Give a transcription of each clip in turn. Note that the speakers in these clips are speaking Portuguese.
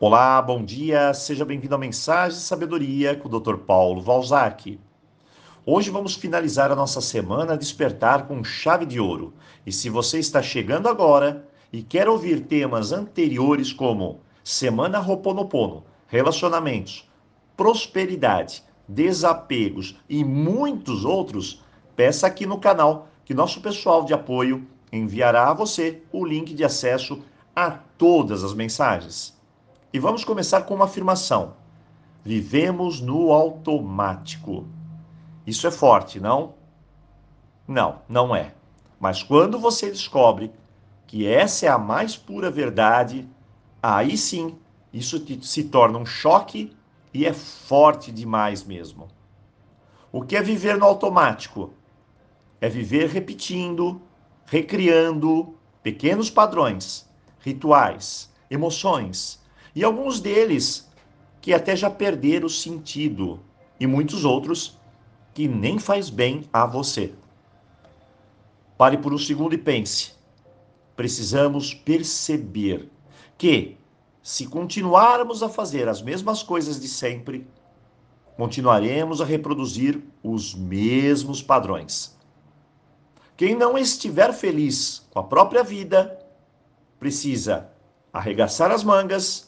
Olá, bom dia, seja bem-vindo à Mensagem de Sabedoria com o Dr. Paulo Valzac. Hoje vamos finalizar a nossa semana Despertar com chave de ouro. E se você está chegando agora e quer ouvir temas anteriores como Semana Roponopono, relacionamentos, prosperidade, desapegos e muitos outros, peça aqui no canal que nosso pessoal de apoio enviará a você o link de acesso a todas as mensagens. E vamos começar com uma afirmação. Vivemos no automático. Isso é forte, não? Não, não é. Mas quando você descobre que essa é a mais pura verdade, aí sim isso se torna um choque e é forte demais mesmo. O que é viver no automático? É viver repetindo, recriando pequenos padrões, rituais, emoções, e alguns deles que até já perderam o sentido, e muitos outros que nem faz bem a você. Pare por um segundo e pense. Precisamos perceber que, se continuarmos a fazer as mesmas coisas de sempre, continuaremos a reproduzir os mesmos padrões. Quem não estiver feliz com a própria vida, precisa arregaçar as mangas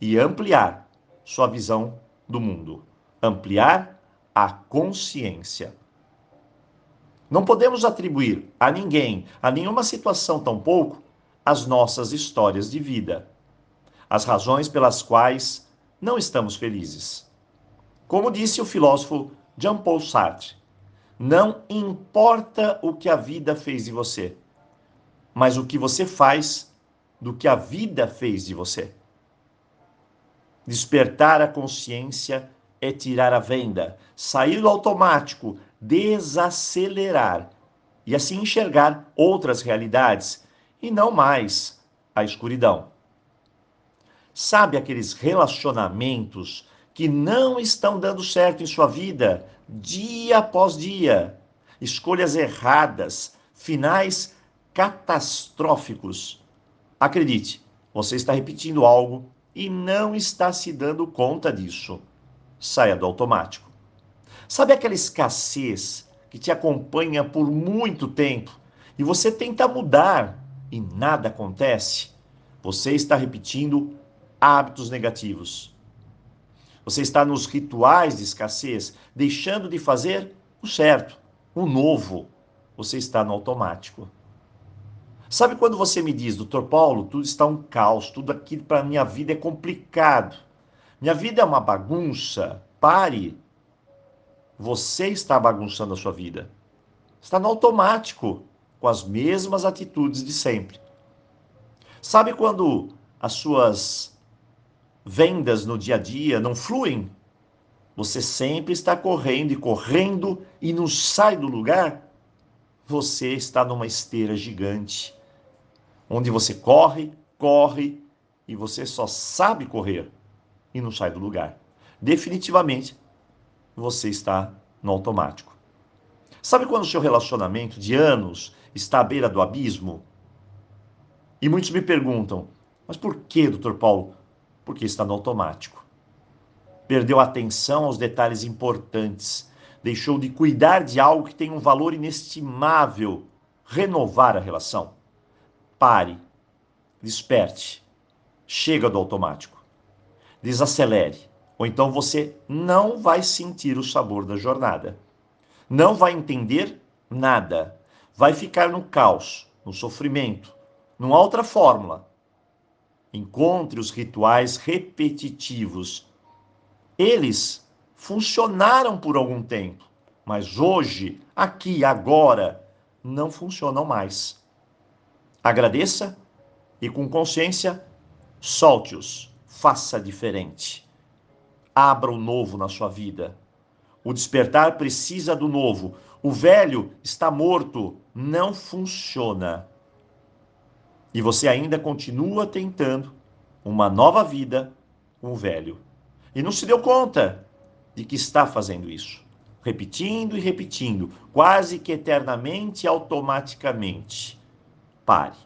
e ampliar sua visão do mundo, ampliar a consciência. Não podemos atribuir a ninguém, a nenhuma situação tampouco, as nossas histórias de vida, as razões pelas quais não estamos felizes. Como disse o filósofo Jean-Paul Sartre, não importa o que a vida fez de você, mas o que você faz do que a vida fez de você. Despertar a consciência é tirar a venda, sair do automático, desacelerar e assim enxergar outras realidades e não mais a escuridão. Sabe aqueles relacionamentos que não estão dando certo em sua vida, dia após dia? Escolhas erradas, finais catastróficos. Acredite, você está repetindo algo e não está se dando conta disso. Saia do automático. Sabe aquela escassez que te acompanha por muito tempo e você tenta mudar e nada acontece? Você está repetindo hábitos negativos. Você está nos rituais de escassez, deixando de fazer o certo, o novo. Você está no automático. Sabe quando você me diz, doutor Paulo, tudo está um caos, tudo aqui para minha vida é complicado. Minha vida é uma bagunça. Pare. Você está bagunçando a sua vida. Está no automático, com as mesmas atitudes de sempre. Sabe quando as suas vendas no dia a dia não fluem? Você sempre está correndo e correndo e não sai do lugar? Você está numa esteira gigante onde você corre, corre e você só sabe correr e não sai do lugar. Definitivamente, você está no automático. Sabe quando o seu relacionamento de anos está à beira do abismo? E muitos me perguntam, mas por que, doutor Paulo? Porque está no automático. Perdeu atenção aos detalhes importantes, deixou de cuidar de algo que tem um valor inestimável, renovar a relação. Pare, desperte, chega do automático, desacelere, ou então você não vai sentir o sabor da jornada, não vai entender nada, vai ficar no caos, no sofrimento, numa outra fórmula. Encontre os rituais repetitivos. Eles funcionaram por algum tempo, mas hoje, aqui, agora, não funcionam mais. Agradeça e, com consciência, solte-os, faça diferente. Abra o novo na sua vida. O despertar precisa do novo. O velho está morto, não funciona. E você ainda continua tentando uma nova vida com o velho. E não se deu conta de que está fazendo isso. Repetindo e repetindo, quase que eternamente automaticamente pare.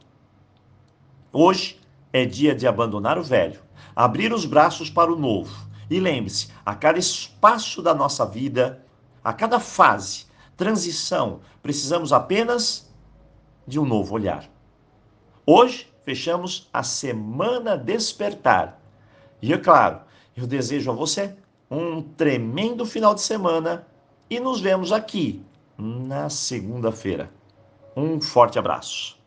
Hoje é dia de abandonar o velho, abrir os braços para o novo. E lembre-se, a cada espaço da nossa vida, a cada fase, transição, precisamos apenas de um novo olhar. Hoje fechamos a semana despertar. E é claro, eu desejo a você um tremendo final de semana e nos vemos aqui na segunda-feira. Um forte abraço.